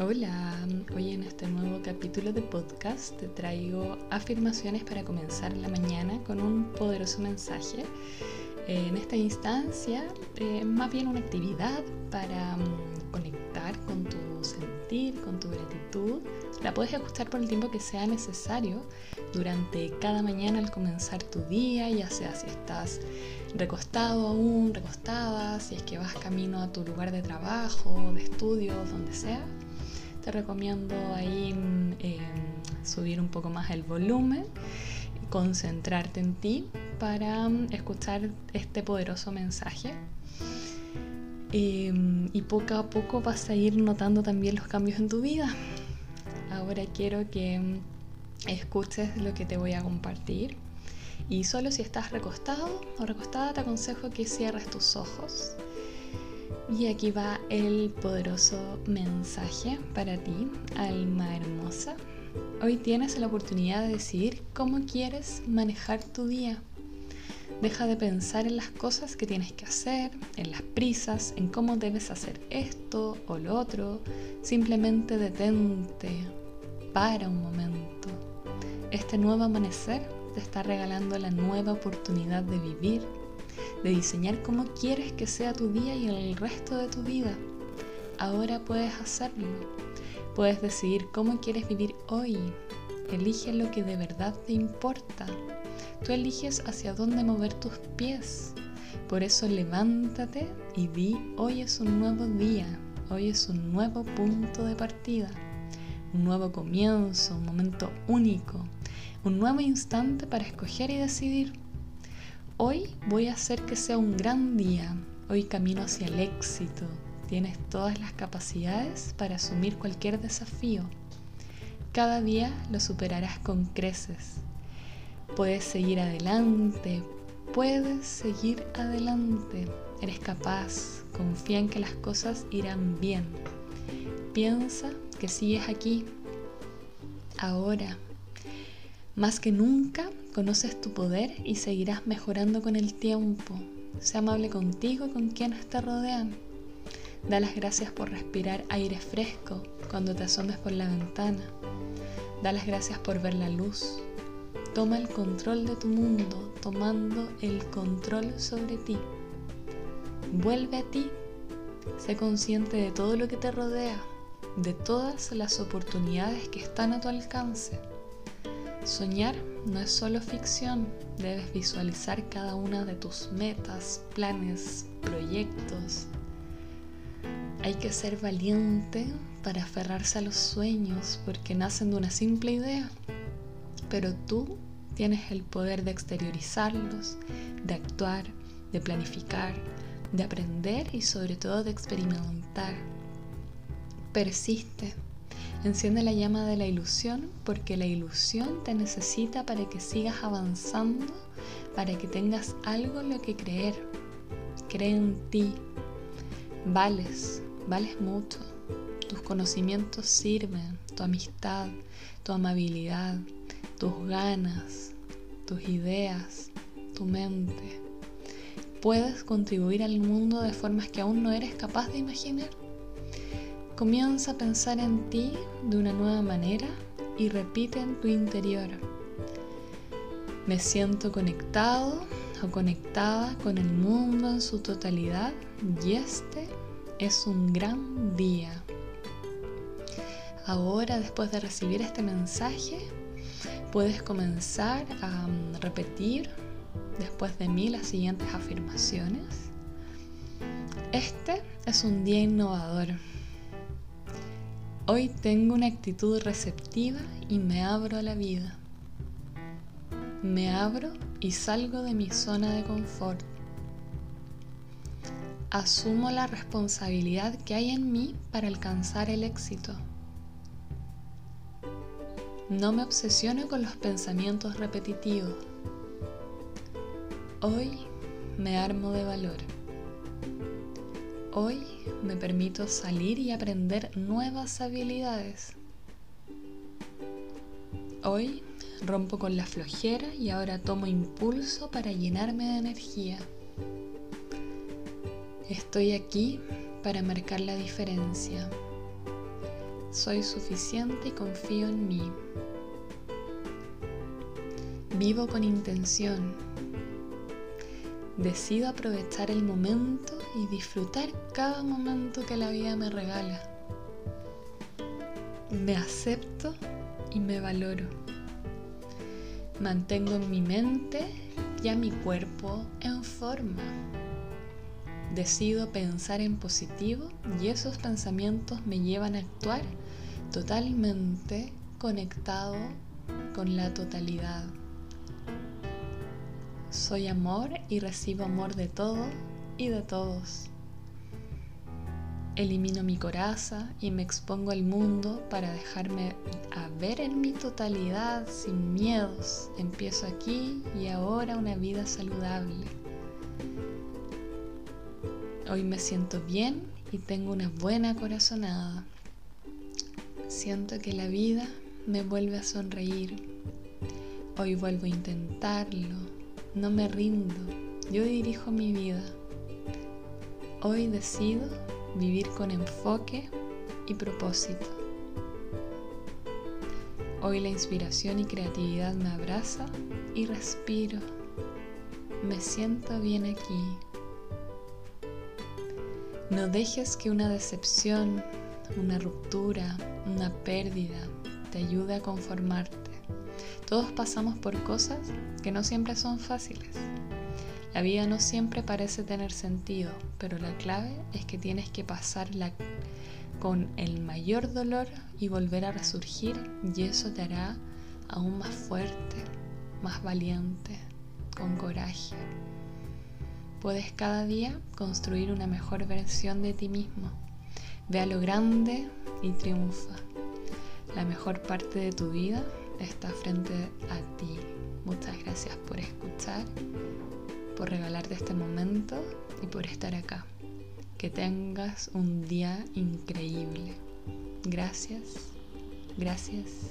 Hola, hoy en este nuevo capítulo de podcast te traigo afirmaciones para comenzar la mañana con un poderoso mensaje. En esta instancia, eh, más bien una actividad para mm, conectar con tu sentir, con tu gratitud. La puedes ajustar por el tiempo que sea necesario durante cada mañana al comenzar tu día, ya sea si estás recostado aún, recostada, si es que vas camino a tu lugar de trabajo, de estudio, donde sea te recomiendo ahí em, subir un poco más el volumen, concentrarte en ti para mm, escuchar este poderoso mensaje. Em, y poco a poco vas a ir notando también los cambios en tu vida. Ahora quiero que mm, escuches lo que te voy a compartir. Y solo si estás recostado o recostada te aconsejo que cierres tus ojos y aquí va el poderoso mensaje para ti, alma hermosa. Hoy tienes la oportunidad de decidir cómo quieres manejar tu día. Deja de pensar en las cosas que tienes que hacer, en las prisas, en cómo debes hacer esto o lo otro. Simplemente detente, para un momento. Este nuevo amanecer te está regalando la nueva oportunidad de vivir de diseñar cómo quieres que sea tu día y el resto de tu vida. Ahora puedes hacerlo. Puedes decidir cómo quieres vivir hoy. Elige lo que de verdad te importa. Tú eliges hacia dónde mover tus pies. Por eso levántate y di, hoy es un nuevo día, hoy es un nuevo punto de partida, un nuevo comienzo, un momento único, un nuevo instante para escoger y decidir. Hoy voy a hacer que sea un gran día. Hoy camino hacia el éxito. Tienes todas las capacidades para asumir cualquier desafío. Cada día lo superarás con creces. Puedes seguir adelante. Puedes seguir adelante. Eres capaz. Confía en que las cosas irán bien. Piensa que sigues aquí. Ahora. Más que nunca Conoces tu poder y seguirás mejorando con el tiempo. Sé amable contigo y con quienes te rodean. Da las gracias por respirar aire fresco cuando te asomes por la ventana. Da las gracias por ver la luz. Toma el control de tu mundo, tomando el control sobre ti. Vuelve a ti. Sé consciente de todo lo que te rodea, de todas las oportunidades que están a tu alcance. Soñar no es solo ficción, debes visualizar cada una de tus metas, planes, proyectos. Hay que ser valiente para aferrarse a los sueños porque nacen de una simple idea, pero tú tienes el poder de exteriorizarlos, de actuar, de planificar, de aprender y sobre todo de experimentar. Persiste Enciende la llama de la ilusión porque la ilusión te necesita para que sigas avanzando, para que tengas algo en lo que creer. Cree en ti. Vales, vales mucho. Tus conocimientos sirven, tu amistad, tu amabilidad, tus ganas, tus ideas, tu mente. Puedes contribuir al mundo de formas que aún no eres capaz de imaginar. Comienza a pensar en ti de una nueva manera y repite en tu interior. Me siento conectado o conectada con el mundo en su totalidad y este es un gran día. Ahora, después de recibir este mensaje, puedes comenzar a mm, repetir después de mí las siguientes afirmaciones. Este es un día innovador Hoy tengo una actitud receptiva y me abro a la vida. Me abro y salgo de mi zona de confort. Asumo la responsabilidad que hay en mí para alcanzar el éxito. No me obsesiono con los pensamientos repetitivos. Hoy me armo de valor. Hoy me permito salir y aprender nuevas habilidades. Hoy rompo con la flojera y ahora tomo impulso para llenarme de energía. Estoy aquí para marcar la diferencia. Soy suficiente y confío en mí. Vivo con intención. Decido aprovechar el momento y disfrutar cada momento que la vida me regala. Me acepto y me valoro. Mantengo en mi mente y a mi cuerpo en forma. Decido pensar en positivo y esos pensamientos me llevan a actuar totalmente conectado con la totalidad. Soy amor y recibo amor de todo y de todos. Elimino mi coraza y me expongo al mundo para dejarme a ver en mi totalidad sin miedos. Empiezo aquí y ahora una vida saludable. Hoy me siento bien y tengo una buena corazonada. Siento que la vida me vuelve a sonreír. Hoy vuelvo a intentarlo. No me rindo. Yo dirijo mi vida. Hoy decido vivir con enfoque y propósito. Hoy la inspiración y creatividad me abraza y respiro. Me siento bien aquí. No dejes que una decepción, una ruptura, una pérdida te ayude a conformarte. Todos pasamos por cosas que no siempre son fáciles. La vida no siempre parece tener sentido, pero la clave es que tienes que pasarla con el mayor dolor y volver a resurgir y eso te hará aún más fuerte, más valiente, con coraje. Puedes cada día construir una mejor versión de ti mismo. Ve a lo grande y triunfa. La mejor parte de tu vida está frente a ti. Muchas gracias por escuchar por regalarte este momento y por estar acá. Que tengas un día increíble. Gracias, gracias,